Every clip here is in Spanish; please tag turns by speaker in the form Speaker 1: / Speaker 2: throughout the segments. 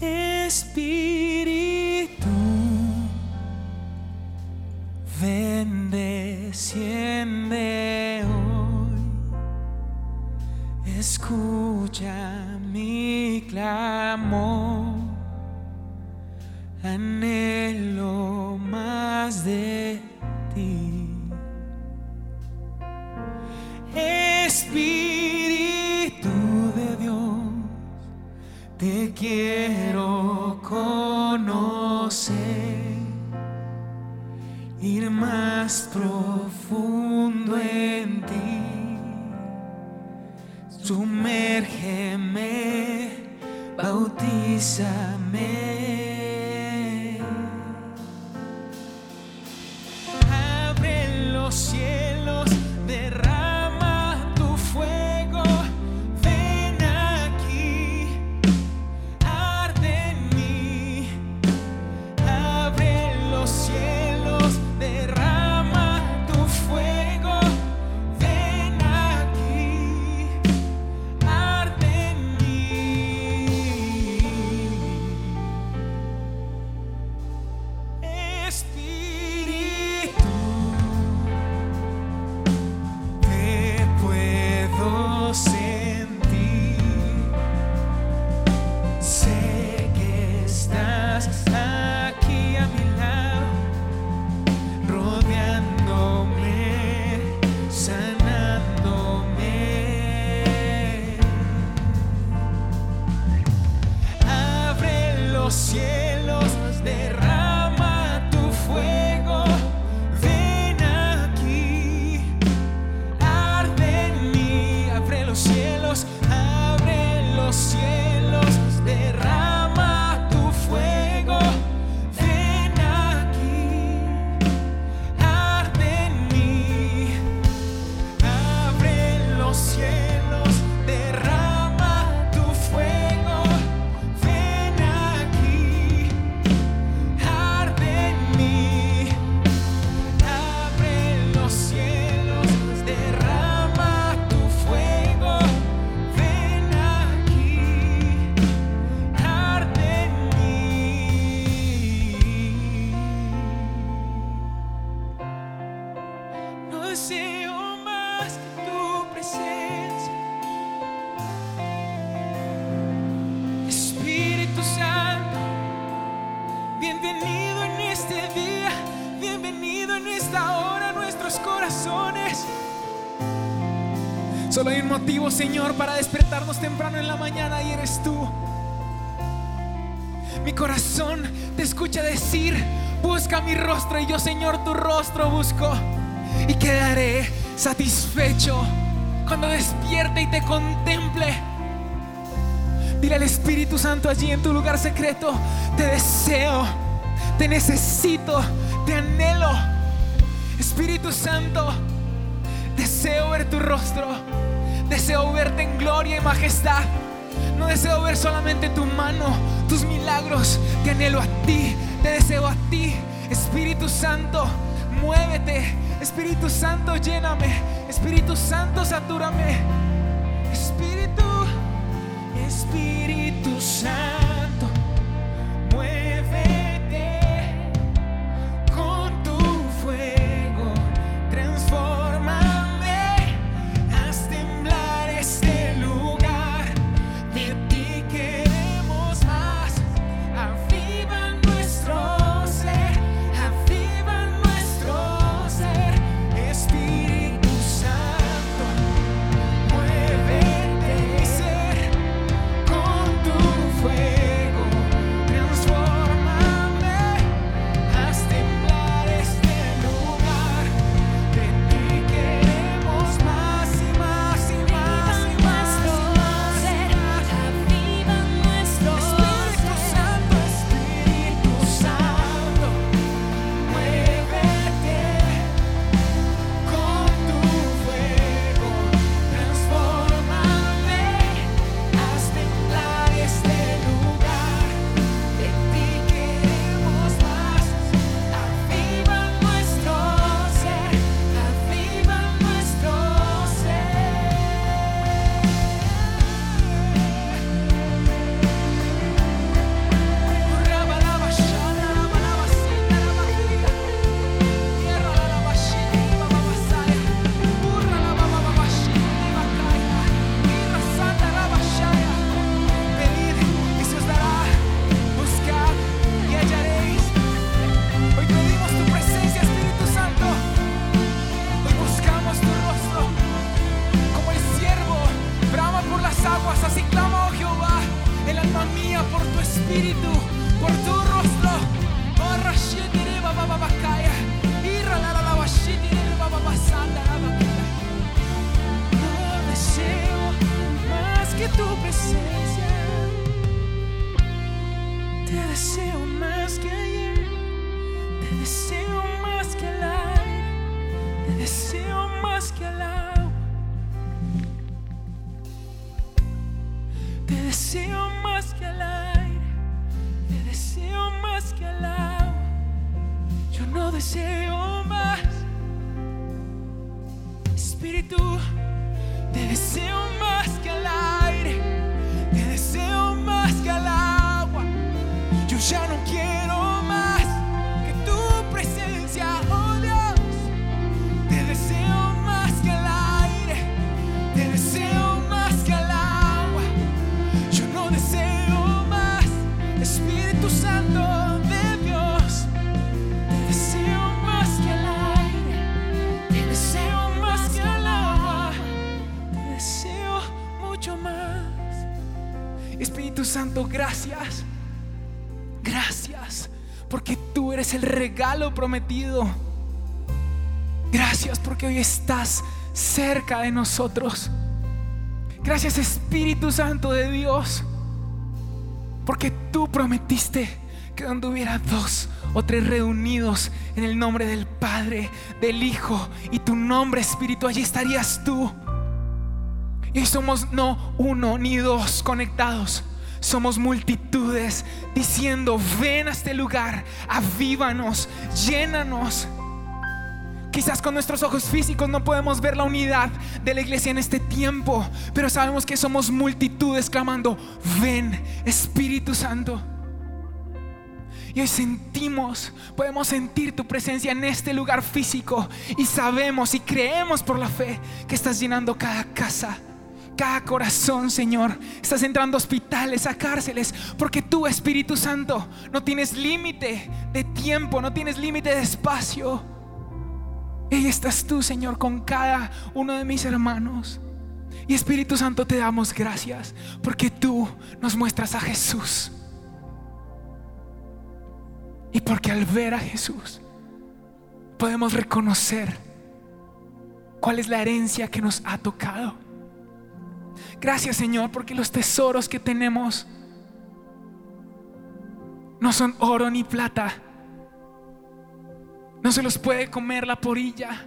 Speaker 1: Espíritu, ven, desciende hoy, escucha mi clamor. allí en tu lugar secreto, te deseo, te necesito, te anhelo. Espíritu Santo, deseo ver tu rostro, deseo verte en gloria y majestad. No deseo ver solamente tu mano, tus milagros, te anhelo a ti, te deseo a ti. Espíritu Santo, muévete. Espíritu Santo, lléname. Espíritu Santo, satúrame. Prometido. Gracias porque hoy estás cerca de nosotros. Gracias Espíritu Santo de Dios. Porque tú prometiste que donde hubiera dos o tres reunidos en el nombre del Padre, del Hijo y tu nombre Espíritu, allí estarías tú. Y somos no uno ni dos conectados. Somos multitudes diciendo, ven a este lugar, avívanos, llénanos. Quizás con nuestros ojos físicos no podemos ver la unidad de la iglesia en este tiempo, pero sabemos que somos multitudes clamando, ven Espíritu Santo. Y hoy sentimos, podemos sentir tu presencia en este lugar físico y sabemos y creemos por la fe que estás llenando cada casa, cada corazón, Señor. Estás entrando a hospitales, a cárceles, porque tú, Espíritu Santo, no tienes límite de tiempo, no tienes límite de espacio. Y estás tú, Señor, con cada uno de mis hermanos. Y Espíritu Santo, te damos gracias porque tú nos muestras a Jesús. Y porque al ver a Jesús podemos reconocer cuál es la herencia que nos ha tocado. Gracias Señor porque los tesoros que tenemos no son oro ni plata. No se los puede comer la porilla,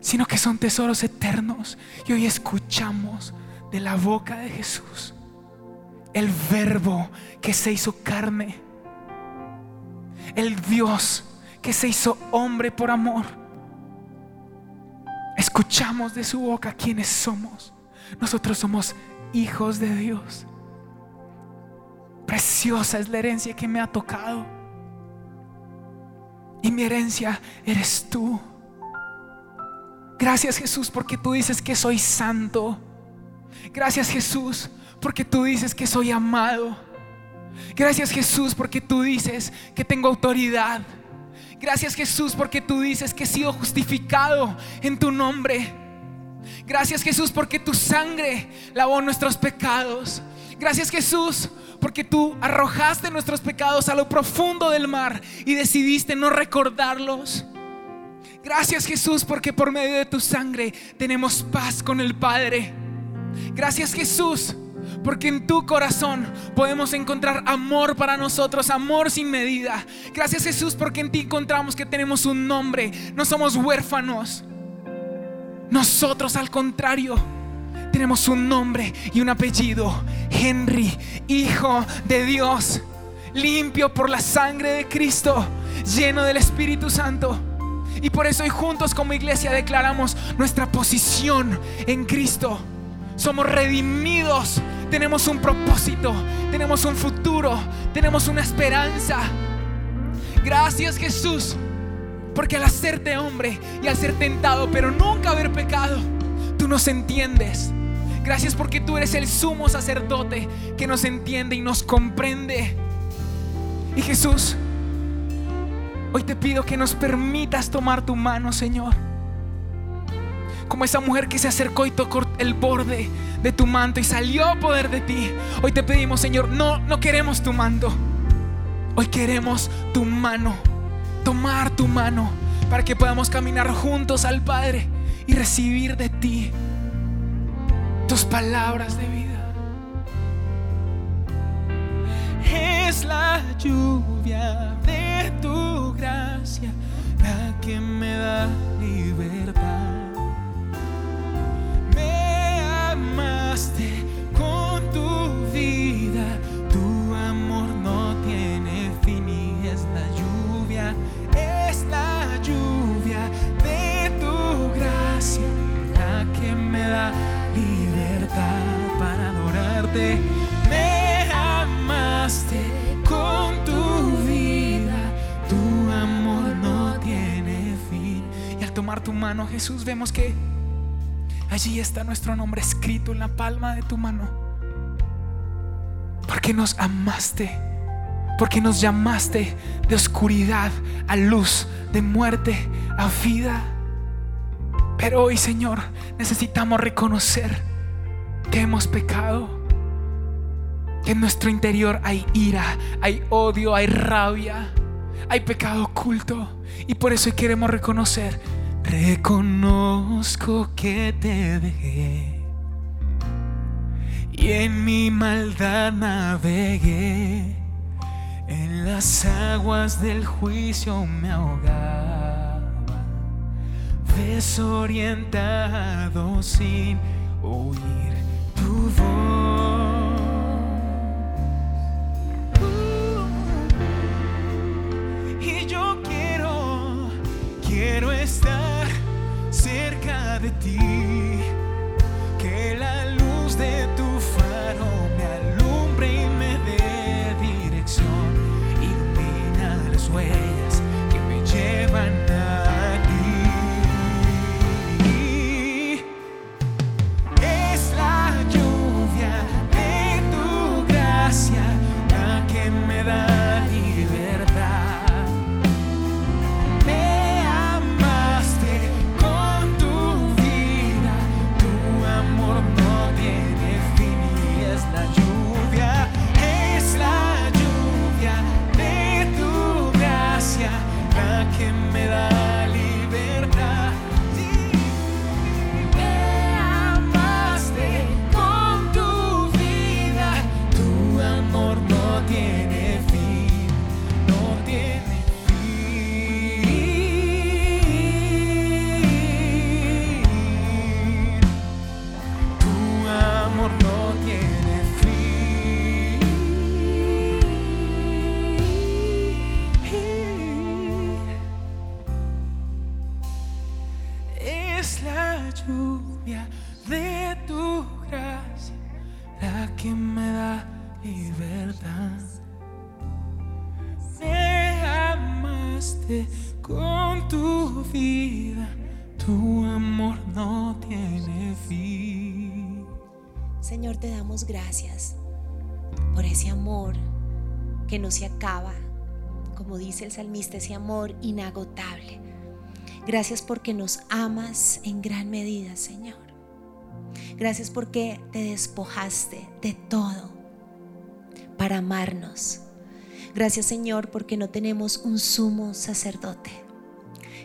Speaker 1: sino que son tesoros eternos. Y hoy escuchamos de la boca de Jesús el verbo que se hizo carne, el Dios que se hizo hombre por amor. Escuchamos de su boca quiénes somos. Nosotros somos hijos de Dios. Preciosa es la herencia que me ha tocado. Y mi herencia eres tú. Gracias Jesús porque tú dices que soy santo. Gracias Jesús porque tú dices que soy amado. Gracias Jesús porque tú dices que tengo autoridad. Gracias Jesús porque tú dices que he sido justificado en tu nombre. Gracias Jesús porque tu sangre lavó nuestros pecados. Gracias Jesús porque tú arrojaste nuestros pecados a lo profundo del mar y decidiste no recordarlos. Gracias Jesús porque por medio de tu sangre tenemos paz con el Padre. Gracias Jesús porque en tu corazón podemos encontrar amor para nosotros, amor sin medida. Gracias Jesús porque en ti encontramos que tenemos un nombre, no somos huérfanos. Nosotros al contrario tenemos un nombre y un apellido. Henry, Hijo de Dios, limpio por la sangre de Cristo, lleno del Espíritu Santo. Y por eso hoy juntos como iglesia declaramos nuestra posición en Cristo. Somos redimidos, tenemos un propósito, tenemos un futuro, tenemos una esperanza. Gracias Jesús, porque al hacerte hombre y al ser tentado, pero nunca haber pecado, tú nos entiendes. Gracias porque tú eres el sumo sacerdote que nos entiende y nos comprende. Y Jesús, hoy te pido que nos permitas tomar tu mano, Señor. Como esa mujer que se acercó y tocó el borde de tu manto y salió poder de ti. Hoy te pedimos, Señor, no, no queremos tu manto. Hoy queremos tu mano, tomar tu mano para que podamos caminar juntos al Padre y recibir de ti tus palabras de vida. Es la lluvia de tu gracia la que me da amaste con tu vida, tu amor no tiene fin y es la lluvia, es la lluvia de tu gracia la que me da libertad para adorarte. Me amaste con tu vida, tu amor no tiene fin. Y al tomar tu mano, Jesús, vemos que allí está nuestro nombre escrito en la palma de tu mano. Porque nos amaste, porque nos llamaste de oscuridad a luz, de muerte a vida. Pero hoy, Señor, necesitamos reconocer que hemos pecado, que en nuestro interior hay ira, hay odio, hay rabia, hay pecado oculto. Y por eso queremos reconocer, reconozco que te dejé. Y en mi maldad navegué, en las aguas del juicio me ahogaba, desorientado sin oír tu voz. Y yo quiero, quiero estar de ti. Que la luz de tu faro me alumbre y me dé dirección. Ilumina las huellas que no
Speaker 2: se acaba, como dice el salmista, ese amor inagotable. Gracias porque nos amas en gran medida, Señor. Gracias porque te despojaste de todo para amarnos. Gracias, Señor, porque no tenemos un sumo sacerdote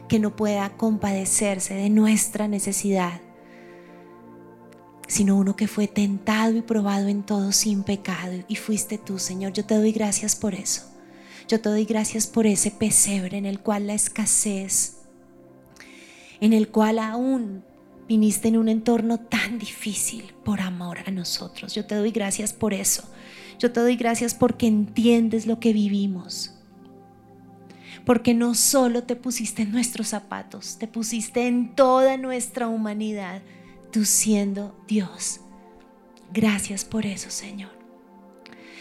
Speaker 2: que no pueda compadecerse de nuestra necesidad sino uno que fue tentado y probado en todo sin pecado. Y fuiste tú, Señor. Yo te doy gracias por eso. Yo te doy gracias por ese pesebre en el cual la escasez, en el cual aún viniste en un entorno tan difícil por amor a nosotros. Yo te doy gracias por eso. Yo te doy gracias porque entiendes lo que vivimos. Porque no solo te pusiste en nuestros zapatos, te pusiste en toda nuestra humanidad tú siendo Dios. Gracias por eso, Señor.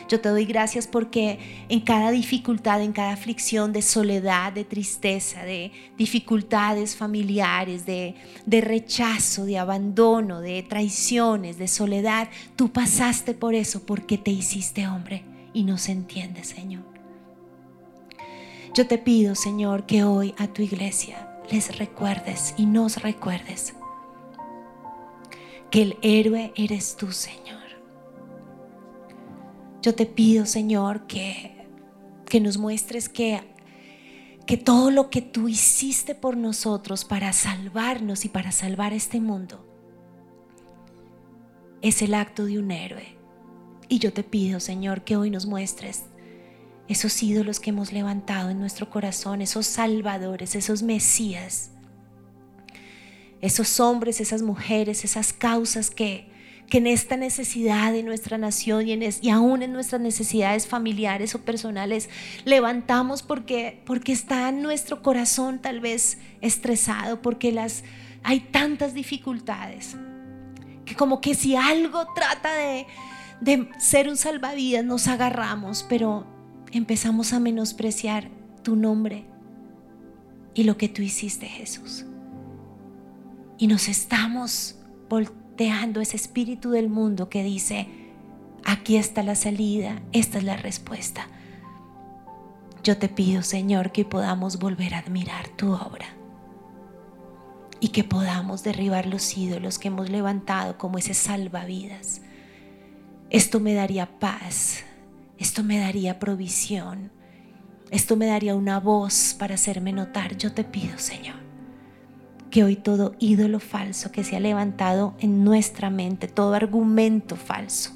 Speaker 2: Yo te doy gracias porque en cada dificultad, en cada aflicción de soledad, de tristeza, de dificultades familiares, de, de, rechazo, de abandono, de traiciones, de soledad, tú pasaste por eso porque te hiciste hombre y nos entiendes, Señor. Yo te pido, Señor, que hoy a tu iglesia les recuerdes y nos recuerdes que el héroe eres tú, Señor. Yo te pido, Señor, que, que nos muestres que, que todo lo que tú hiciste por nosotros para salvarnos y para salvar este mundo es el acto de un héroe. Y yo te pido, Señor, que hoy nos muestres esos ídolos que hemos levantado en nuestro corazón, esos salvadores, esos mesías, esos hombres, esas mujeres, esas causas que, que en esta necesidad de nuestra nación y, en y, aún en nuestras necesidades familiares o personales levantamos porque, porque está nuestro corazón tal vez estresado, porque las, hay tantas dificultades, que como que si algo trata de, de ser un salvavidas nos agarramos, pero empezamos a menospreciar tu nombre y lo que tú hiciste, Jesús. Y nos estamos volteando ese espíritu del mundo que dice, aquí está la salida, esta es la respuesta. Yo te pido, Señor, que podamos volver a admirar tu obra y que podamos derribar los ídolos que hemos levantado como ese salvavidas. Esto me daría paz, esto me daría provisión. Esto me daría una voz para hacerme notar. Yo te pido, Señor, que hoy todo ídolo falso que se ha levantado en nuestra mente, todo argumento falso,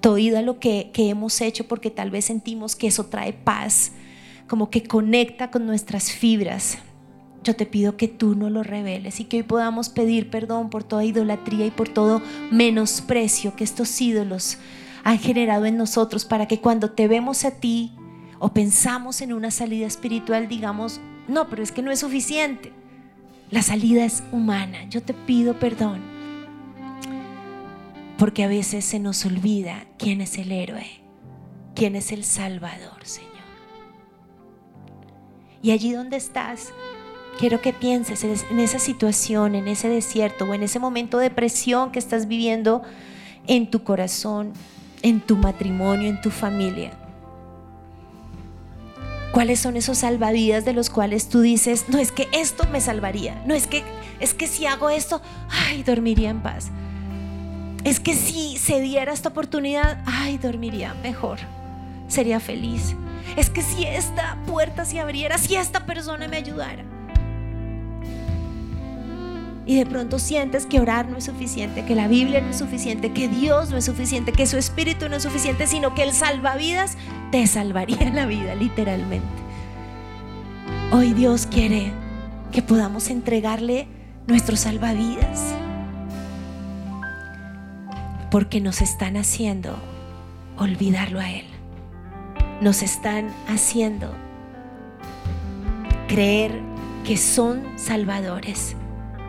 Speaker 2: todo ídolo que, que hemos hecho porque tal vez sentimos que eso trae paz, como que conecta con nuestras fibras, yo te pido que tú no lo reveles y que hoy podamos pedir perdón por toda idolatría y por todo menosprecio que estos ídolos han generado en nosotros para que cuando te vemos a ti o pensamos en una salida espiritual digamos, no, pero es que no es suficiente. La salida es humana. Yo te pido perdón. Porque a veces se nos olvida quién es el héroe, quién es el Salvador, Señor. Y allí donde estás, quiero que pienses en esa situación, en ese desierto o en ese momento de presión que estás viviendo en tu corazón en tu matrimonio, en tu familia? ¿Cuáles son esos salvavidas de los cuales tú dices, no es que esto me salvaría, no es que es que si hago esto, ay, dormiría en paz. Es que si se diera esta oportunidad, ay, dormiría mejor. Sería feliz. Es que si esta puerta se abriera, si esta persona me ayudara y de pronto sientes que orar no es suficiente, que la Biblia no es suficiente, que Dios no es suficiente, que su espíritu no es suficiente, sino que el salvavidas te salvaría la vida literalmente. Hoy Dios quiere que podamos entregarle nuestro salvavidas porque nos están haciendo olvidarlo a Él. Nos están haciendo creer que son salvadores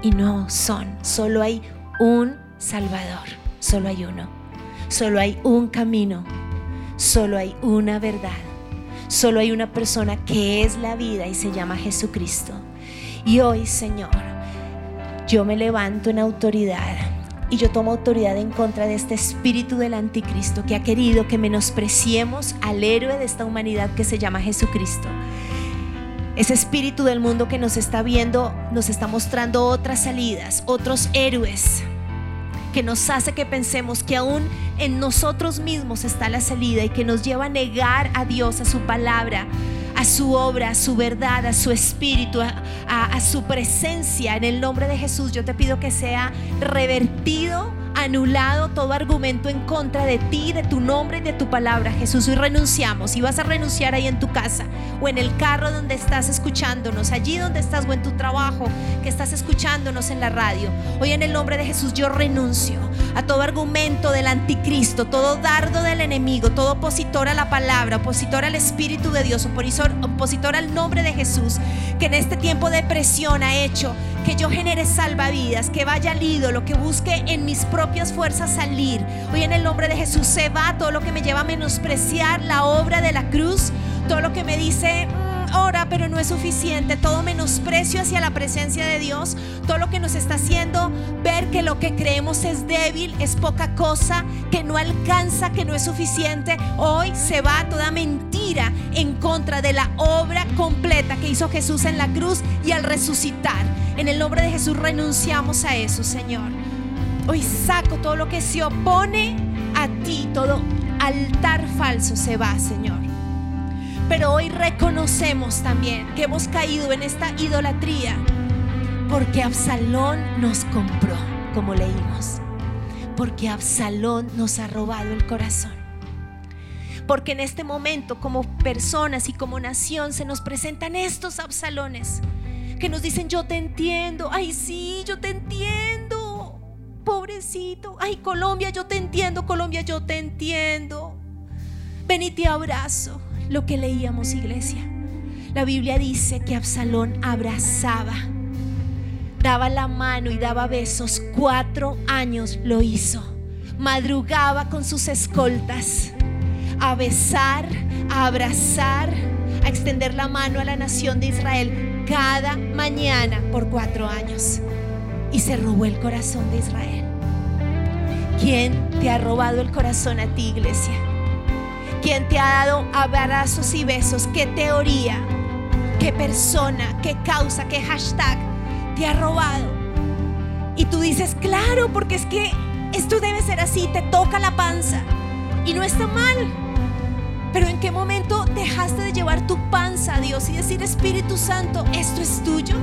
Speaker 2: y no son. Solo hay un Salvador, solo hay uno. Solo hay un camino, solo hay una verdad. Solo hay una persona que es la vida y se llama Jesucristo. Y hoy, Señor, yo me levanto en autoridad y yo tomo autoridad en contra de este espíritu del anticristo que ha querido que menospreciemos al héroe de esta humanidad que se llama Jesucristo ese espíritu del mundo que nos está viendo nos está mostrando otras salidas, otros héroes, que nos hace que pensemos que aún en nosotros mismos está la salida y que nos lleva a negar a Dios, a su palabra, a su obra, a su verdad, a su espíritu, a, su presencia. En el nombre de Jesús yo te pido que sea revertido anulado todo argumento en contra de ti, de tu nombre y de tu palabra, Jesús. Hoy renunciamos y vas a renunciar ahí en tu casa o en el carro donde estás escuchándonos, allí donde estás o en tu trabajo que estás escuchándonos en la radio. Hoy en el nombre de Jesús yo renuncio a todo argumento del anticristo, todo dardo del enemigo, todo opositor a la palabra, opositor al Espíritu de Dios, opositor, al nombre de Jesús, que en este tiempo de presión ha hecho que yo genere salvavidas, que vaya al ídolo, que busque en mis fuerzas salir. Hoy en el nombre de Jesús se va todo lo que me lleva a menospreciar la obra de la cruz, todo lo que me dice ora, pero no es suficiente. Todo menosprecio hacia la presencia de Dios, todo lo que nos está haciendo ver que lo que creemos es débil, es poca cosa, que no alcanza, que no es suficiente. Hoy se va toda mentira en contra de la obra completa que hizo Jesús en la cruz y al resucitar. En el nombre de Jesús renunciamos a eso, Señor. Hoy saco todo lo que se opone a ti, todo altar falso se va, Señor. Pero hoy reconocemos también que hemos caído en esta idolatría porque Absalón nos compró, como leímos. Porque Absalón nos ha robado el corazón. Porque en este momento como personas y como nación se nos presentan estos Absalones que nos dicen yo te entiendo, ay sí, yo te entiendo pobrecito. Ay, Colombia, yo te entiendo, Colombia, yo te entiendo. Ven y te abrazo. Lo que leíamos, iglesia. La Biblia dice que Absalón abrazaba, daba la mano y daba besos. Cuatro años lo hizo. Madrugaba con sus escoltas a besar, a abrazar, a extender la mano a la nación de Israel cada mañana por cuatro años y se robó el corazón de Israel. ¿Quién te ha robado el corazón a ti, iglesia? ¿Quién te ha dado abrazos y besos? ¿Qué teoría? ¿Qué persona? ¿Qué causa? ¿Qué hashtag te ha robado? Y tú dices, claro, porque es que esto debe ser así, te toca la panza. Y no está mal. Pero ¿en qué momento dejaste de llevar tu panza a Dios y decir, Espíritu Santo, esto es tuyo?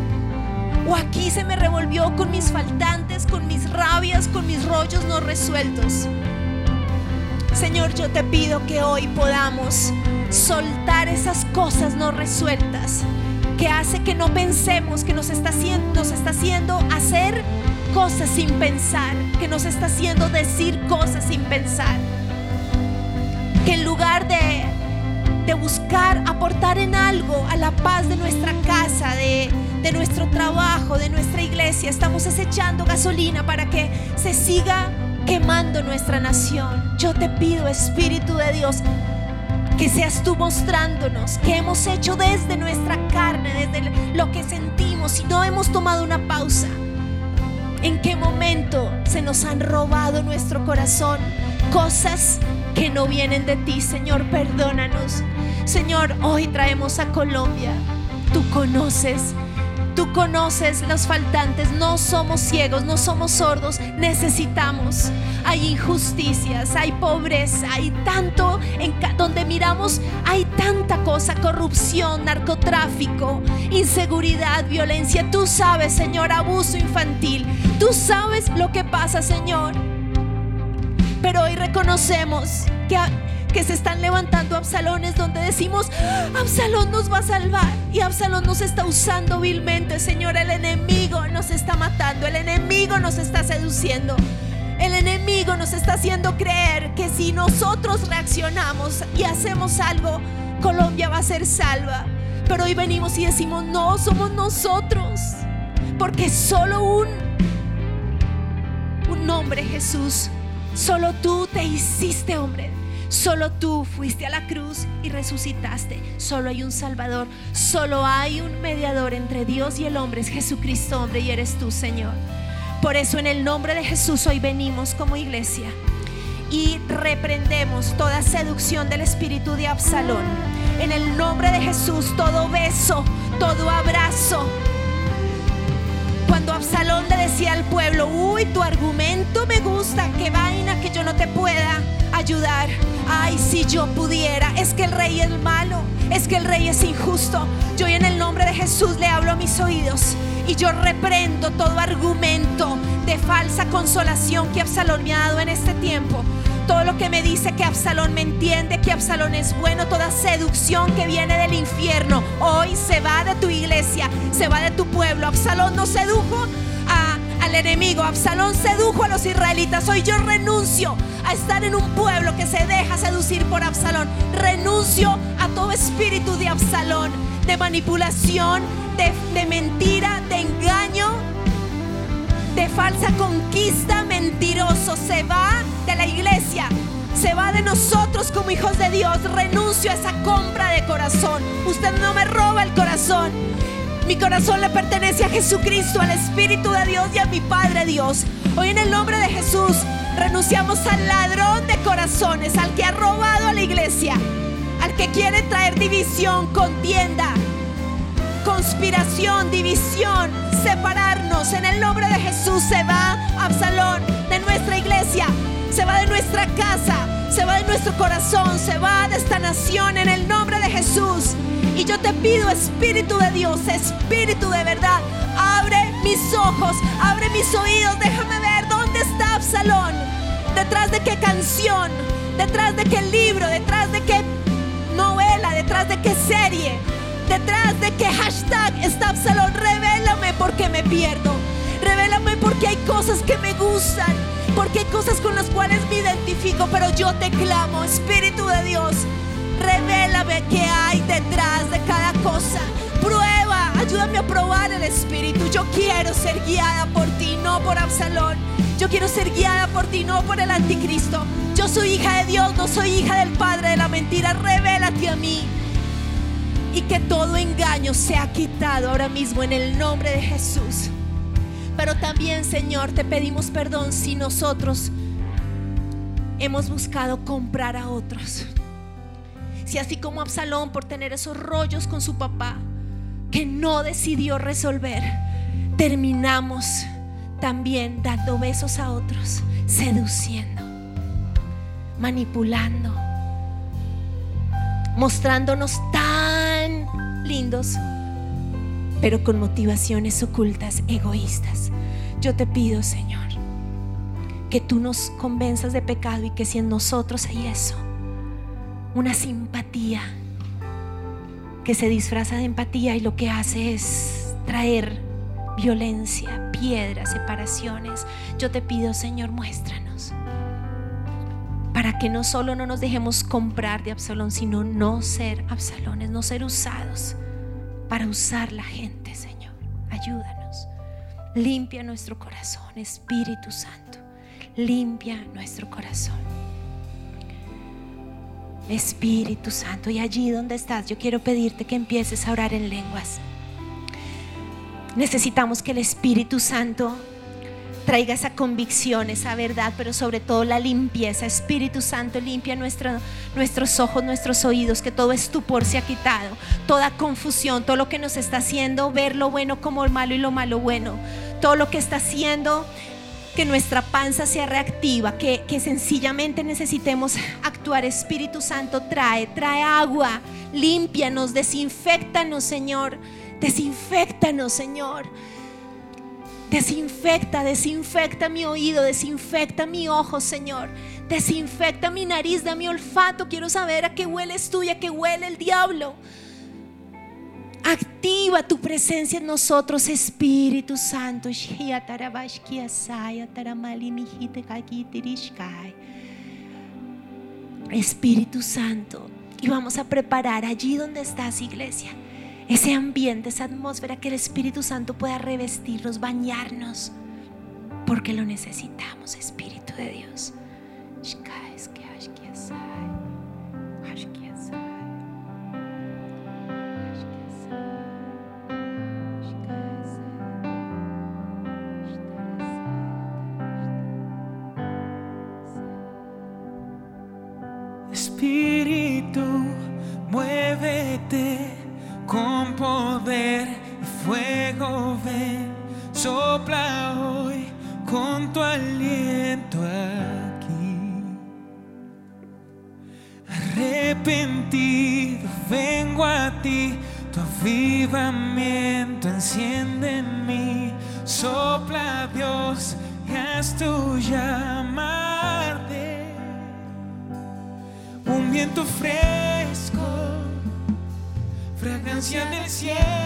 Speaker 2: O aquí se me revolvió con mis faltantes, con mis rabias, con mis rollos no resueltos. Señor, yo te pido que hoy podamos soltar esas cosas no resueltas que hace que no pensemos, que nos está haciendo, nos está haciendo hacer cosas sin pensar, que nos está haciendo decir cosas sin pensar. Que en lugar de, de buscar aportar en algo a la paz de nuestra casa, de de nuestro trabajo, de nuestra iglesia, estamos desechando gasolina para que se siga quemando nuestra nación. Yo te pido, Espíritu de Dios, que seas tú mostrándonos que hemos hecho desde nuestra carne, desde lo que sentimos y no hemos tomado una pausa. ¿En qué momento se nos han robado nuestro corazón? Cosas que no vienen de ti, Señor, perdónanos. Señor, hoy traemos a Colombia. Tú conoces Tú conoces los faltantes, no somos ciegos, no somos sordos, necesitamos. Hay injusticias, hay pobreza, hay tanto, en donde miramos, hay tanta cosa, corrupción, narcotráfico, inseguridad, violencia. Tú sabes, Señor, abuso infantil. Tú sabes lo que pasa, Señor. Pero hoy reconocemos que que se están levantando Absalones donde decimos, Absalón nos va a salvar y Absalón nos está usando vilmente, Señor, el enemigo nos está matando, el enemigo nos está seduciendo. El enemigo nos está haciendo creer que si nosotros reaccionamos y hacemos algo, Colombia va a ser salva. Pero hoy venimos y decimos, no, somos nosotros. Porque solo un, un hombre, Jesús, solo tú te hiciste hombre. Solo tú fuiste a la cruz y resucitaste. Solo hay un Salvador. Solo hay un mediador entre Dios y el hombre. Es Jesucristo, hombre, y eres tú, Señor. Por eso en el nombre de Jesús hoy venimos como iglesia y reprendemos toda seducción del espíritu de Absalón. En el nombre de Jesús, todo beso, todo abrazo. Absalón le decía al pueblo, uy, tu argumento me gusta, qué vaina que yo no te pueda ayudar. Ay, si yo pudiera, es que el rey es malo, es que el rey es injusto. Yo en el nombre de Jesús le hablo a mis oídos y yo reprendo todo argumento de falsa consolación que Absalón me ha dado en este tiempo. Todo lo que me dice que Absalón me entiende, que Absalón es bueno, toda seducción que viene del infierno, hoy se va de tu iglesia, se va de tu pueblo. Absalón no sedujo al enemigo, Absalón sedujo a los israelitas. Hoy yo renuncio a estar en un pueblo que se deja seducir por Absalón. Renuncio a todo espíritu de Absalón, de manipulación, de, mentira, de engaño, de falsa conquista, mentiroso. Se va de la iglesia, se va de nosotros como hijos de Dios. Renuncio a esa compra de corazón. Usted no me roba el corazón. Mi corazón le pertenece a Jesucristo, al Espíritu de Dios y a mi Padre Dios. Hoy en el nombre de Jesús renunciamos al ladrón de corazones, al que ha robado a la iglesia, al que quiere traer división, contienda, con conspiración, división, separarnos. En el nombre de Jesús se va Absalón de nuestra iglesia, se va de nuestra casa, se va de nuestro corazón, se va de esta nación en el nombre de Jesús. Y yo te pido, Espíritu de Dios, Espíritu de verdad, abre mis ojos, abre mis oídos, déjame ver dónde está Absalón, detrás de qué canción, detrás de qué libro, detrás de qué novela, detrás de qué serie, detrás de qué hashtag está Absalón. Revélame porque me pierdo. Revélame porque hay cosas que me gustan, porque hay cosas con las cuales me identifico, pero yo te clamo, Espíritu de Dios, revélame qué hay detrás de cada cosa. Prueba, ayúdame a probar el Espíritu. Yo quiero ser guiada por ti, no por Absalón. Yo quiero ser guiada por ti, no por el anticristo. Yo soy hija de Dios, no soy hija del Padre de la mentira. Revélate a mí. Y que todo engaño sea quitado ahora mismo en el nombre de Jesús. Pero también, Señor, te pedimos perdón si nosotros hemos buscado comprar a otros. Si así como Absalón por tener esos rollos con su papá, que no decidió resolver, terminamos también dando besos a otros, seduciendo, manipulando, mostrándonos tan lindos pero con motivaciones ocultas, egoístas. Yo te pido, Señor, que tú nos convenzas de pecado y que si en nosotros hay eso, una simpatía que se disfraza de empatía y lo que hace es traer violencia, piedras, separaciones. Yo te pido, Señor, muéstranos. Para que no solo no nos dejemos comprar de Absalón, sino no ser Absalones, no ser usados para usar la gente, Señor. Ayúdanos. Limpia nuestro corazón, Espíritu Santo. Limpia nuestro corazón. Espíritu Santo, y allí donde estás, yo quiero pedirte que empieces a orar en lenguas. Necesitamos que el Espíritu Santo traiga esa convicción, esa verdad, pero sobre todo la limpieza. Espíritu Santo, limpia nuestros ojos, nuestros oídos, que todo estupor se ha quitado, toda confusión, todo lo que nos está haciendo ver lo bueno como malo y lo malo bueno, todo lo que está haciendo que nuestra panza sea reactiva, que, que sencillamente necesitemos actuar. Espíritu Santo, trae, trae agua, límpianos, desinfectanos, Señor, desinfectanos, Señor. Desinfecta, desinfecta mi oído, desinfecta mi ojo, Señor. Desinfecta mi nariz, da mi olfato. Quiero saber a qué hueles tú y a qué huele el diablo. Activa tu presencia en nosotros, Espíritu Santo. Espíritu Santo. Y vamos a preparar allí donde estás, iglesia ese ambiente, esa atmósfera que el Espíritu Santo pueda revestirnos, bañarnos, porque lo necesitamos, Espíritu de Dios.
Speaker 1: Fuego sopla hoy con tu aliento aquí. Arrepentido vengo a ti, tu avivamiento enciende en mí, sopla Dios y haz tu llamarte. Un viento fresco fragancia del cielo.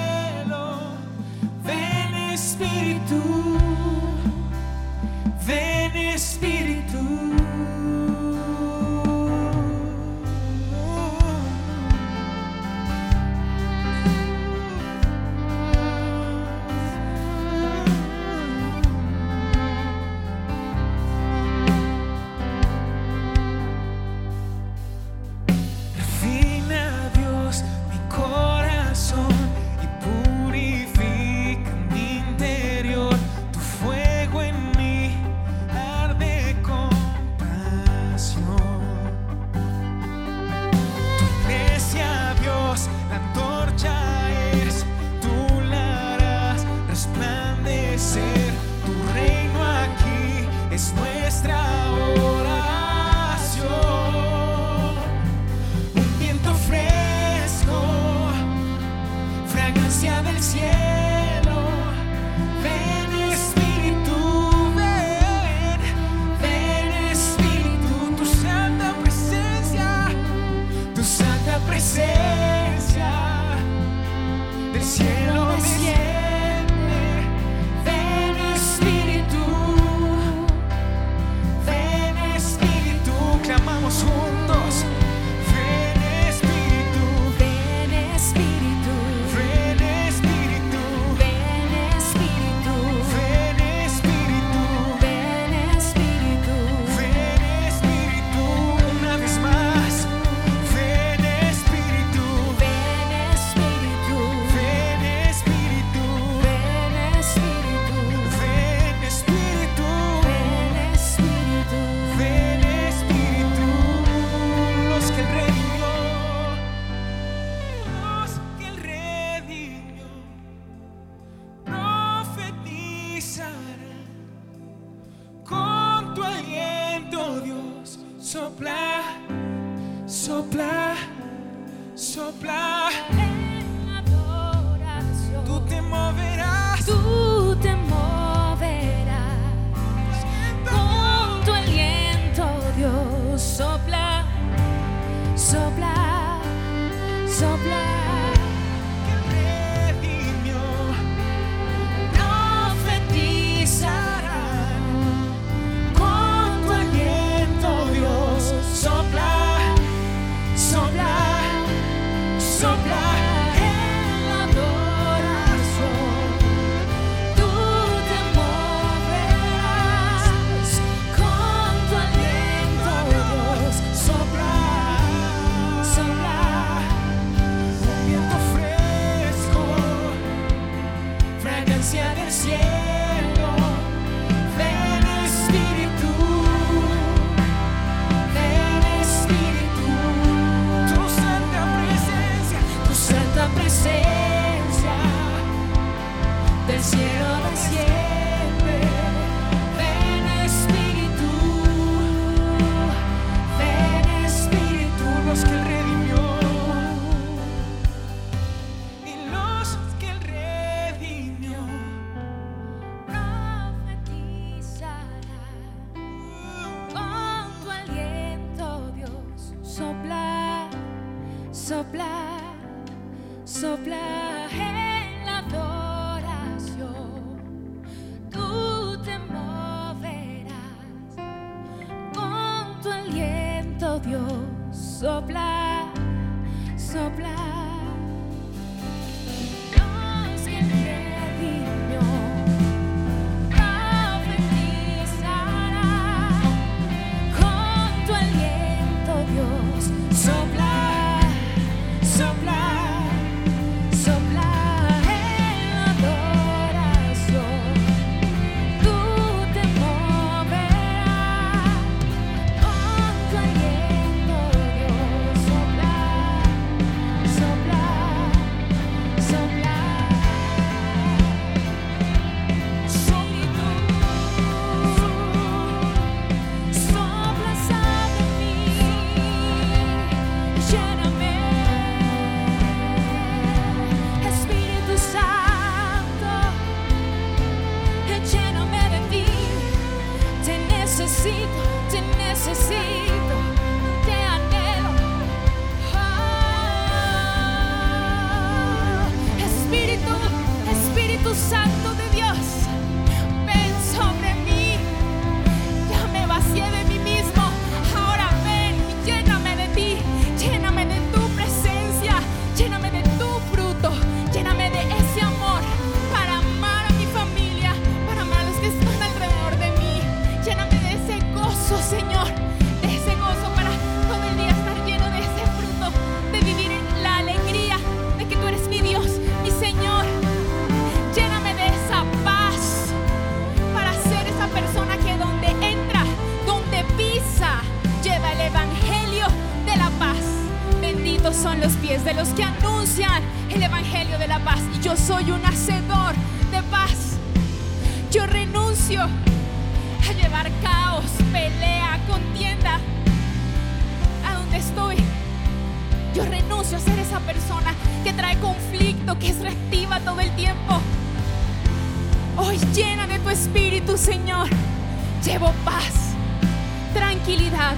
Speaker 3: tranquilidad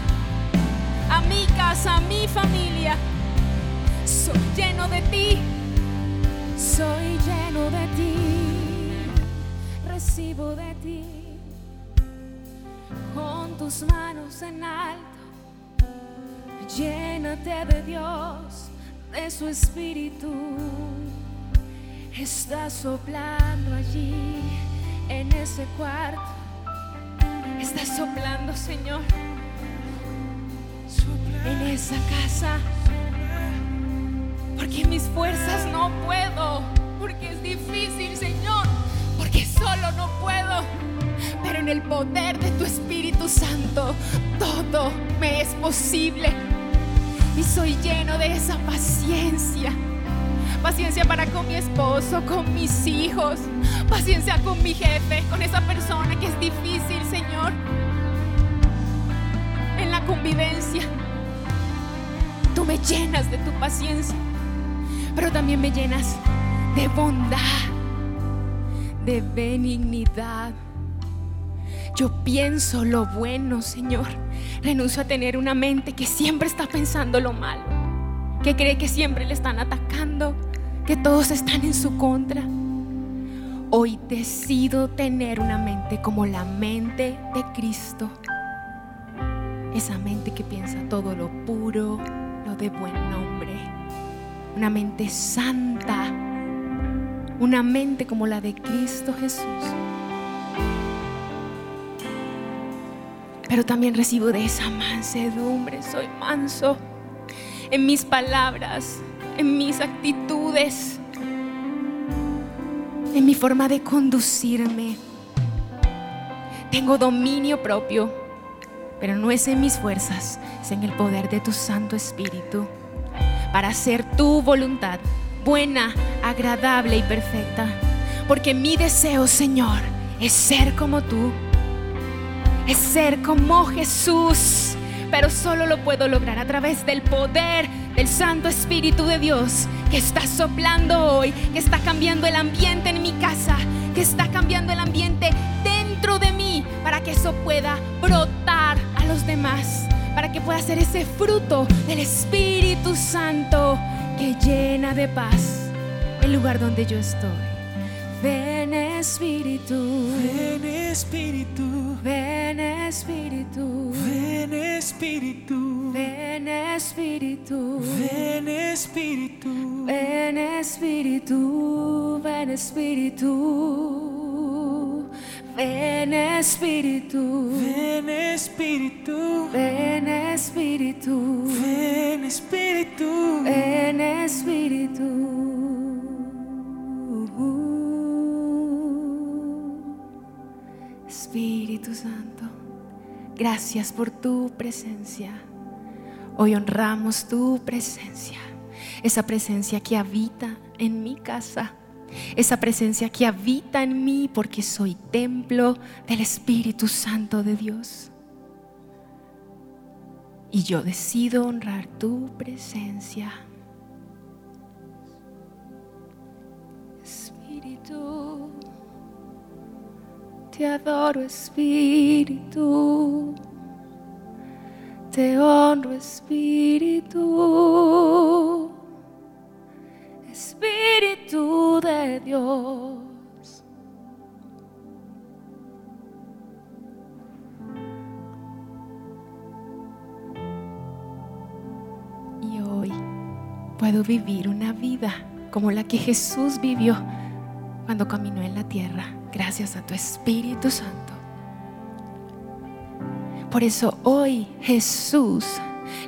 Speaker 3: a mi casa, a mi familia. Soy lleno de ti, soy lleno de ti, recibo de ti. Con tus manos en alto, llénate de Dios, de su espíritu. Está soplando allí, en ese cuarto. Está soplando, Señor en esa casa. Porque mis fuerzas no puedo, porque es difícil, Señor, porque solo no puedo. Pero en el poder de tu Espíritu Santo, todo me es posible. Y soy lleno de esa paciencia. Paciencia para con mi esposo, con mis hijos. Paciencia con mi jefe, con esa persona que es difícil, Señor convivencia. Tú me llenas de tu paciencia, pero también me llenas de bondad, de benignidad. Yo pienso lo bueno, Señor. Renuncio a tener una mente que siempre está pensando lo malo, que cree que siempre le están atacando, que todos están en su contra. Hoy decido tener una mente como la mente de Cristo. Esa mente que piensa todo lo puro, lo de buen nombre. Una mente santa. Una mente como la de Cristo Jesús. Pero también recibo de esa mansedumbre. Soy manso en mis palabras, en mis actitudes, en mi forma de conducirme. Tengo dominio propio, pero no es en mis fuerzas, es en el poder de tu Santo Espíritu para hacer tu voluntad buena, agradable y perfecta. Porque mi deseo, Señor, es ser como tú, es ser como Jesús, pero solo lo puedo lograr a través del poder del Santo Espíritu de Dios que está soplando hoy, que está cambiando el ambiente en mi casa, que está cambiando el ambiente dentro de mí para que eso pueda brotar los demás, para que pueda ser ese fruto del Espíritu Santo que llena de paz el lugar donde yo estoy. Ven Espíritu,
Speaker 1: Ven Espíritu,
Speaker 3: ven Espíritu,
Speaker 1: ven Espíritu,
Speaker 3: ven Espíritu.
Speaker 1: ven Espíritu,
Speaker 3: Ven Espíritu, ven Espíritu, ven Espíritu,
Speaker 1: ven Espíritu,
Speaker 3: ven Espíritu,
Speaker 1: ven Espíritu.
Speaker 3: ven Espíritu. Espíritu Santo, gracias por tu presencia. Hoy honramos tu presencia, esa presencia que habita en mi casa, esa presencia que habita en mí porque soy templo del Espíritu Santo de Dios. Y yo decido honrar tu presencia. Espíritu, te adoro Espíritu. Te honro, Espíritu, Espíritu de Dios. Y hoy puedo vivir una vida como la que Jesús vivió cuando caminó en la tierra, gracias a tu Espíritu Santo. Por eso hoy, Jesús,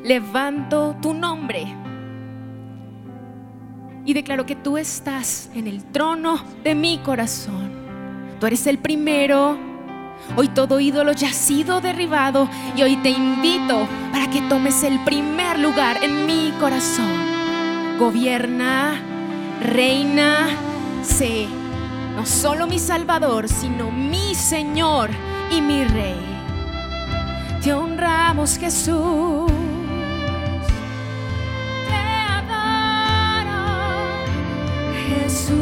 Speaker 3: levanto tu nombre y declaro que tú estás en el trono de mi corazón. Tú eres el primero. Hoy todo ídolo ya ha sido derribado y hoy te invito para que tomes el primer lugar en mi corazón. Gobierna, reina, sé no solo mi Salvador, sino mi Señor y mi Rey. Te honramos Jesús. Jesús.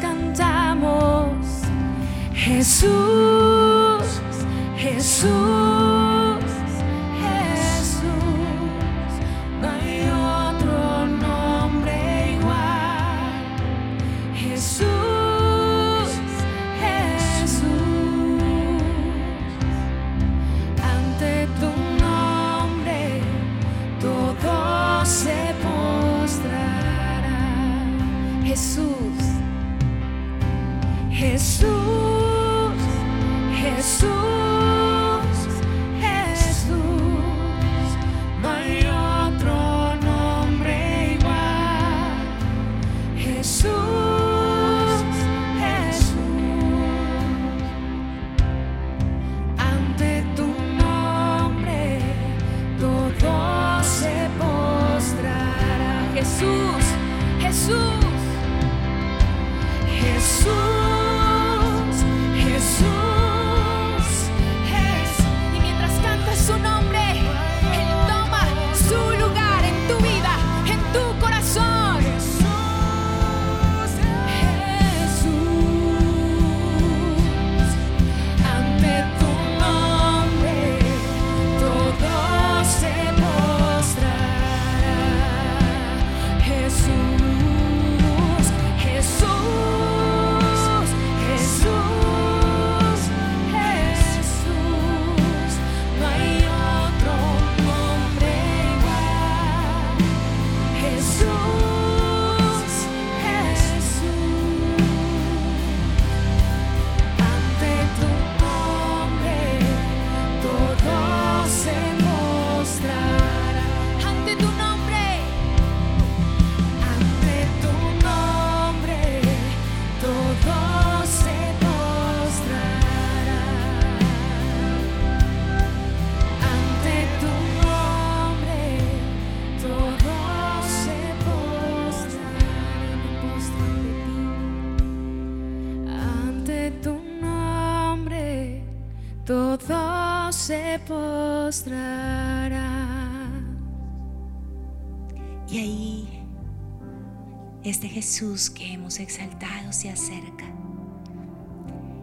Speaker 3: Cantamos Jesús, Jesús
Speaker 2: que hemos exaltado se acerca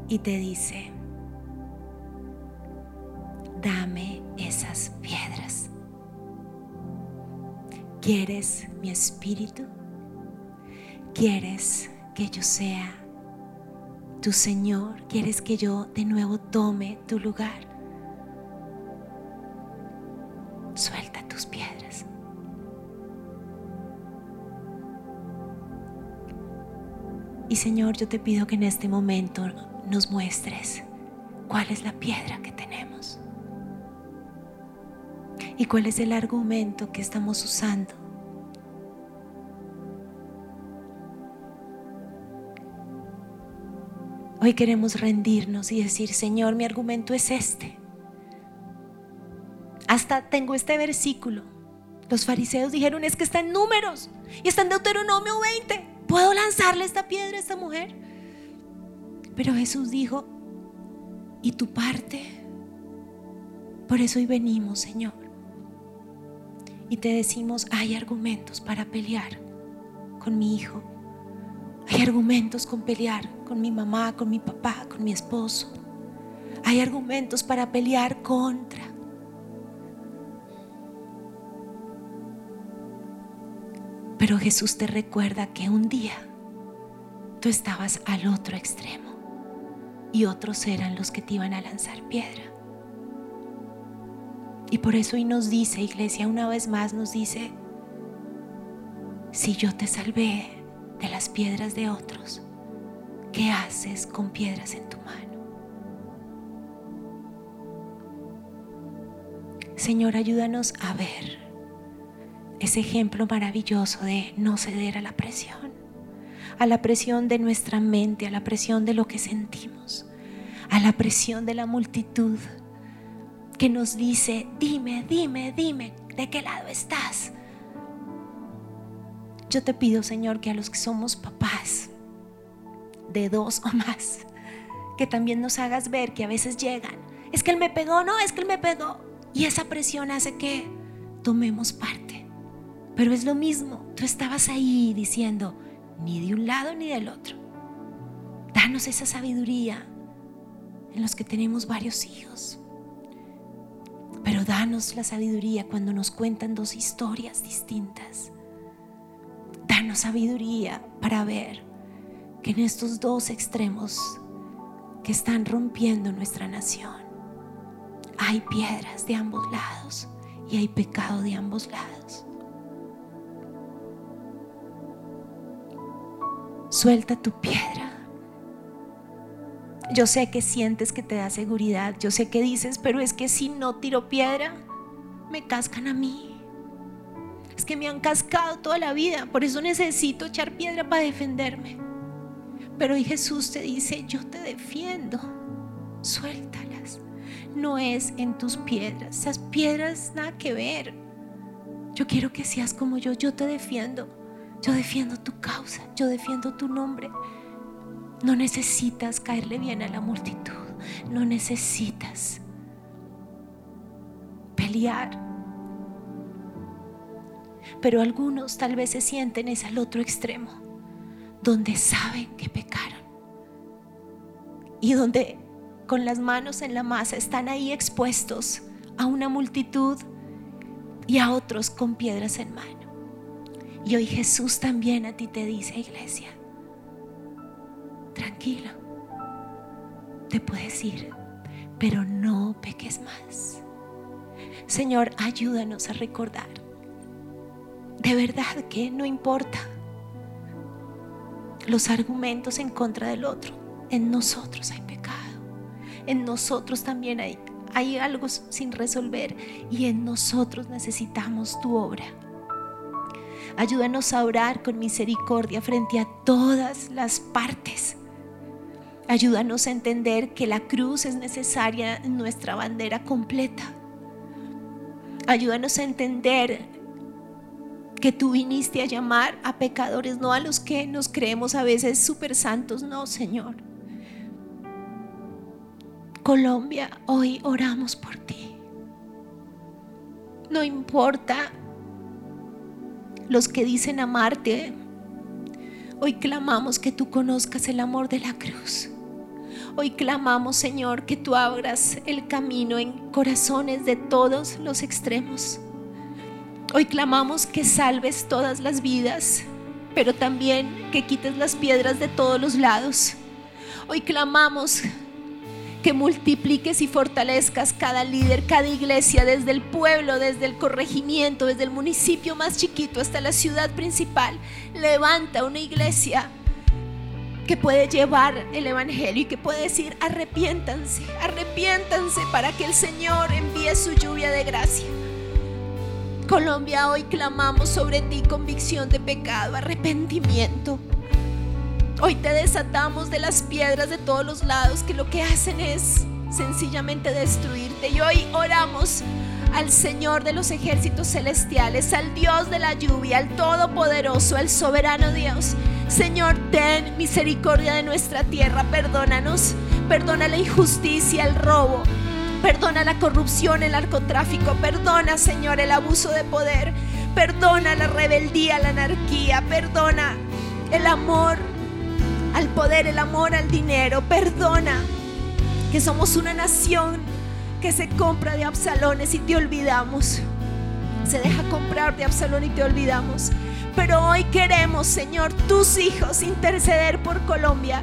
Speaker 2: y te dice, dame esas piedras. ¿Quieres mi espíritu? ¿Quieres que yo sea tu Señor? ¿Quieres que yo de nuevo tome tu lugar? Y Señor, yo te pido que en este momento nos muestres cuál es la piedra que tenemos y cuál es el argumento que estamos usando. Hoy queremos rendirnos y decir, Señor, mi argumento es este. Hasta tengo este versículo. Los fariseos dijeron, es que está en números y está en Deuteronomio 20. ¿Puedo lanzarle esta piedra a esta mujer? Pero Jesús dijo, ¿y tu parte? Por eso hoy venimos, Señor. Y te decimos, hay argumentos para pelear con mi hijo. Hay argumentos con pelear con mi mamá, con mi papá, con mi esposo. Hay argumentos para pelear contra. Pero Jesús te recuerda que un día tú estabas al otro extremo y otros eran los que te iban a lanzar piedra. Y por eso hoy nos dice, iglesia, una vez más nos dice, si yo te salvé de las piedras de otros, ¿qué haces con piedras en tu mano? Señor, ayúdanos a ver ese ejemplo maravilloso de no ceder a la presión, a la presión de nuestra mente, a la presión de lo que sentimos, a la presión de la multitud que nos dice, dime, dime, dime, ¿de qué lado estás? Yo te pido, Señor, que a los que somos papás de dos o más, que también nos hagas ver que a veces llegan, es que él me pegó, no, es que él me pegó. Y esa presión hace que tomemos parte. Pero es lo mismo, tú estabas ahí diciendo, ni de un lado ni del otro. Danos esa sabiduría en los que tenemos varios hijos. Pero danos la sabiduría cuando nos cuentan dos historias distintas. Danos sabiduría para ver que en estos dos extremos que están rompiendo nuestra nación, hay piedras de ambos lados y hay pecado de ambos lados. Suelta tu piedra. Yo sé que sientes que te da seguridad. Yo sé que dices, pero es que si no tiro piedra, me cascan a mí. Es que me han cascado toda la vida. Por eso necesito echar piedra para defenderme. Pero hoy Jesús te dice, yo te defiendo. Suéltalas. No es en tus piedras. Esas piedras nada que ver. Yo quiero que seas como yo. Yo te defiendo. Yo defiendo tu causa, yo defiendo tu nombre. No necesitas caerle bien a la multitud, no necesitas pelear. Pero algunos tal vez se sienten es al otro extremo, donde saben que pecaron y donde con las manos en la masa están ahí expuestos a una multitud y a otros con piedras en mano. Y hoy Jesús también a ti te dice, iglesia, tranquilo, te puedes ir, pero no peques más. Señor, ayúdanos a recordar, de verdad que no importa los argumentos en contra del otro, en nosotros hay pecado, en nosotros también hay, hay algo sin resolver y en nosotros necesitamos tu obra. Ayúdanos a orar con misericordia frente a todas las partes. Ayúdanos a entender que la cruz es necesaria en nuestra bandera completa. Ayúdanos a entender que tú viniste a llamar a pecadores, no a los que nos creemos a veces súper santos, no, Señor. Colombia, hoy oramos por ti. No importa los que dicen amarte. Hoy clamamos que tú conozcas el amor de la cruz. Hoy clamamos, Señor, que tú abras el camino en corazones de todos los extremos. Hoy clamamos que salves todas las vidas, pero también que quites las piedras de todos los lados. Hoy clamamos que multipliques y fortalezcas cada líder, cada iglesia, desde el pueblo, desde el corregimiento, desde el municipio más chiquito hasta la ciudad principal. Levanta una iglesia que puede llevar el Evangelio y que puede decir, arrepiéntanse, arrepiéntanse para que el Señor envíe su lluvia de gracia. Colombia, hoy clamamos sobre ti convicción de pecado, arrepentimiento. Hoy te desatamos de las piedras de todos los lados que lo que hacen es sencillamente destruirte. Y hoy oramos al Señor de los ejércitos celestiales, al Dios de la lluvia, al Todopoderoso, al soberano Dios. Señor, ten misericordia de nuestra tierra, perdónanos, perdona la injusticia, el robo, perdona la corrupción, el narcotráfico, perdona, Señor, el abuso de poder, perdona la rebeldía, la anarquía, perdona el amor al poder, el amor al dinero. Perdona que somos una nación que se compra de Absalones y te olvidamos. Se deja comprar de Absalón y te olvidamos. Pero hoy queremos, Señor, tus hijos interceder por Colombia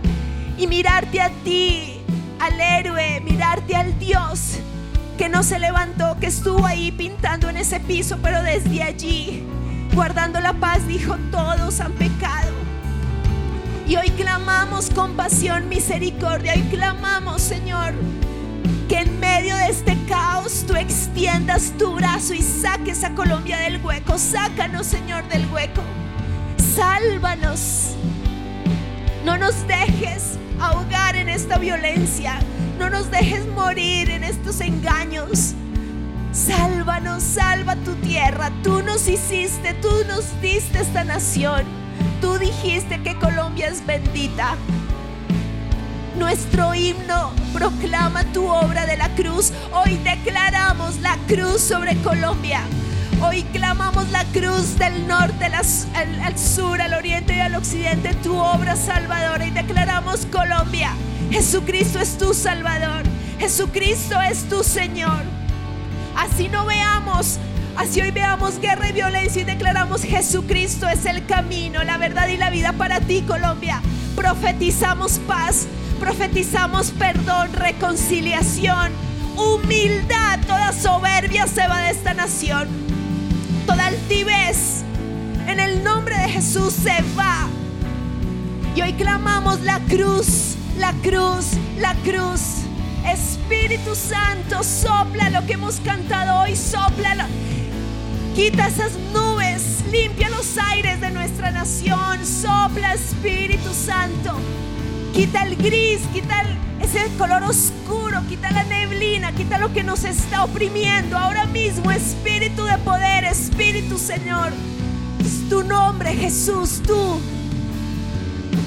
Speaker 2: y mirarte a ti, al héroe, mirarte al Dios que no se levantó, que estuvo ahí pintando en ese piso, pero desde allí, guardando la paz, dijo, todos han pecado y hoy clamamos compasión, misericordia. Hoy clamamos, Señor, que en medio de este caos tú extiendas tu brazo y saques a Colombia del hueco. Sácanos, Señor, del hueco. Sálvanos. No nos dejes ahogar en esta violencia. No nos dejes morir en estos engaños. Sálvanos, salva tu tierra. Tú nos hiciste, tú nos diste esta nación. Tú dijiste que Colombia es bendita. Nuestro himno proclama tu obra de la cruz. Hoy declaramos la cruz sobre Colombia. Hoy clamamos la cruz del norte al, sur, al oriente y al occidente, tu obra salvadora. Y declaramos Colombia. Jesucristo es tu Salvador. Jesucristo es tu Señor. Así no veamos Así hoy veamos guerra y violencia y declaramos Jesucristo es el camino, la verdad y la vida para ti, Colombia. Profetizamos paz, profetizamos perdón, reconciliación, humildad. Toda soberbia se va de esta nación. Toda altivez en el nombre de Jesús se va. Y hoy clamamos la cruz, la cruz, la cruz. Espíritu Santo, sopla lo que hemos cantado hoy, sopla. Quita esas nubes, limpia los aires de nuestra nación, sopla Espíritu Santo. Quita el gris, quita ese color oscuro, quita la neblina, quita lo que nos está oprimiendo. Ahora mismo, Espíritu de poder, Espíritu Señor. Es tu nombre, Jesús, tú.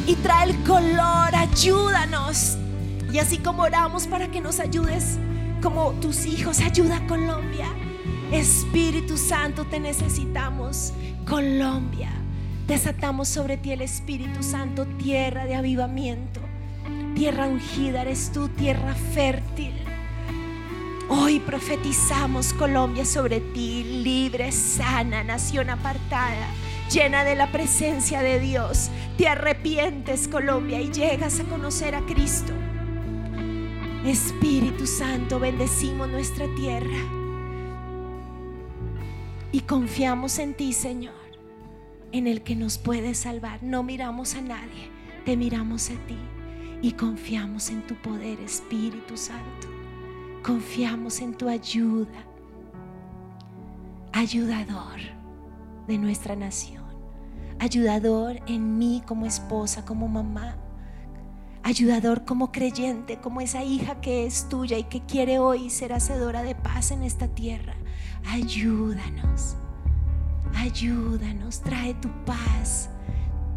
Speaker 2: Y trae el color, ayúdanos. Y así como oramos para que nos ayudes, como tus hijos, ayuda a Colombia. Espíritu Santo, te necesitamos. Colombia, desatamos sobre ti el Espíritu Santo, tierra de avivamiento. Tierra ungida eres tú, tierra fértil. Hoy profetizamos Colombia sobre ti, libre, sana, nación apartada, llena de la presencia de Dios. Te arrepientes Colombia y llegas a conocer a Cristo. Espíritu Santo, bendecimos nuestra tierra y confiamos en ti, Señor, en el que nos puede salvar. No miramos a nadie, te miramos a ti y confiamos en tu poder, Espíritu Santo. Confiamos en tu ayuda, ayudador de nuestra nación, ayudador en mí como esposa, como mamá, ayudador como creyente, como esa hija que es tuya y que quiere hoy ser hacedora de paz en esta tierra. Ayúdanos, ayúdanos, trae tu paz,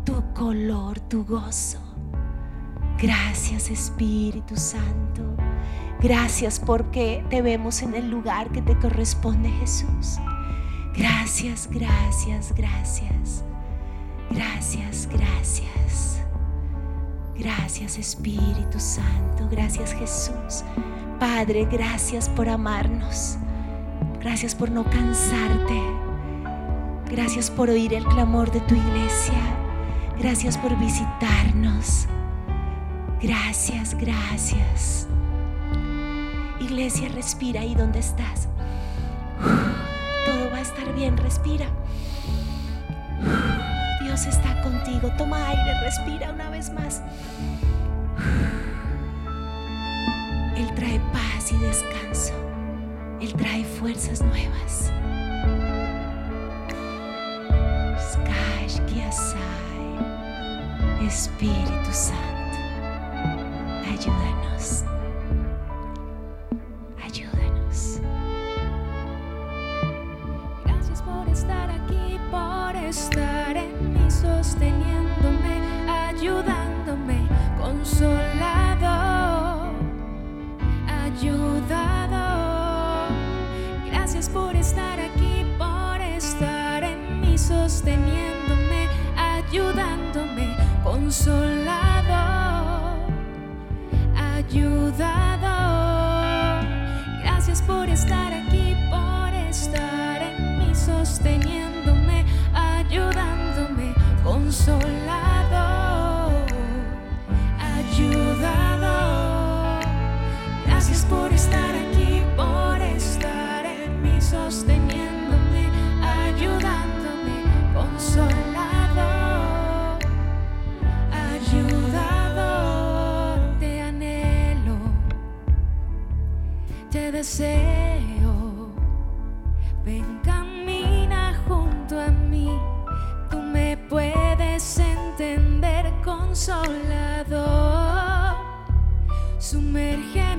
Speaker 2: tu color, tu gozo. Gracias Espíritu Santo. Gracias porque te vemos en el lugar que te corresponde, Jesús. Gracias, gracias, gracias. Gracias, gracias. Gracias Espíritu Santo. Gracias Jesús. Padre, gracias por amarnos. Gracias por no cansarte. Gracias por oír el clamor de tu iglesia. Gracias por visitarnos. Gracias, gracias. Iglesia, respira ahí donde estás. Todo va a estar bien, respira. Dios está contigo. Toma aire, respira una vez más. Él trae paz y descanso. Él trae fuerzas nuevas. Espíritu Santo, ayúdanos. Ayúdanos.
Speaker 3: Gracias por estar aquí, por estar en mí, sosteniéndome, ayudándome, consolado, Gracias por estar aquí, por estar en mí, sosteniéndome, ayudándome, consolado, ayudado. Gracias por estar aquí, por estar en mí, sosteniéndome, deseo. Ven, camina junto a mí. Tú me puedes entender, consolador. Sumérgeme,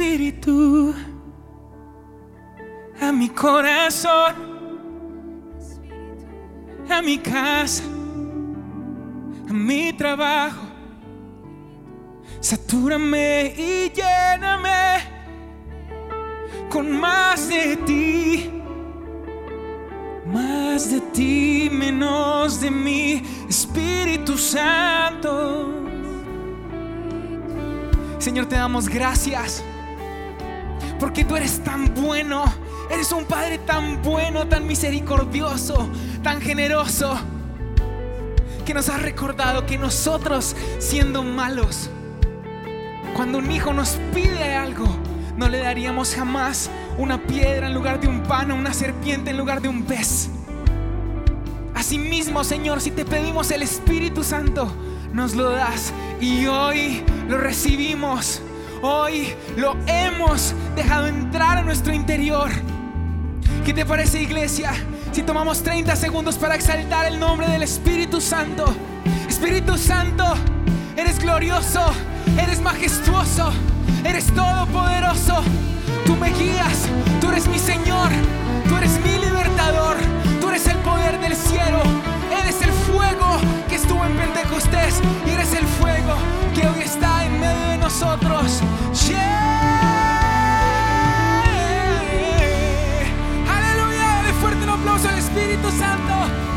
Speaker 1: Espíritu a mi corazón, a mi casa, a mi trabajo. Satúrame y lléname con más de ti. Más de ti, menos de mí, Espíritu Santo. Señor, te damos gracias. Porque tú eres tan bueno. Eres un Padre tan bueno, tan misericordioso, tan generoso. Que nos has recordado que nosotros, siendo malos, cuando un hijo nos pide algo, no le daríamos jamás una piedra en lugar de un pan o una serpiente en lugar de un pez. Asimismo, Señor, si te pedimos el Espíritu Santo, nos lo das y hoy lo recibimos. Hoy lo hemos dejado entrar a nuestro interior. ¿Qué te parece, iglesia? Si tomamos 30 segundos para exaltar el nombre del Espíritu Santo. Espíritu Santo, eres glorioso, eres majestuoso, eres todopoderoso. Tú me guías, tú eres mi Señor, tú eres mi libertador, tú eres el poder del cielo, eres el fuego que estuvo en Pentecostés y eres el fuego que hoy está en medio de nosotros. Yeah. Aleluya, de fuerte un aplauso al Espíritu Santo.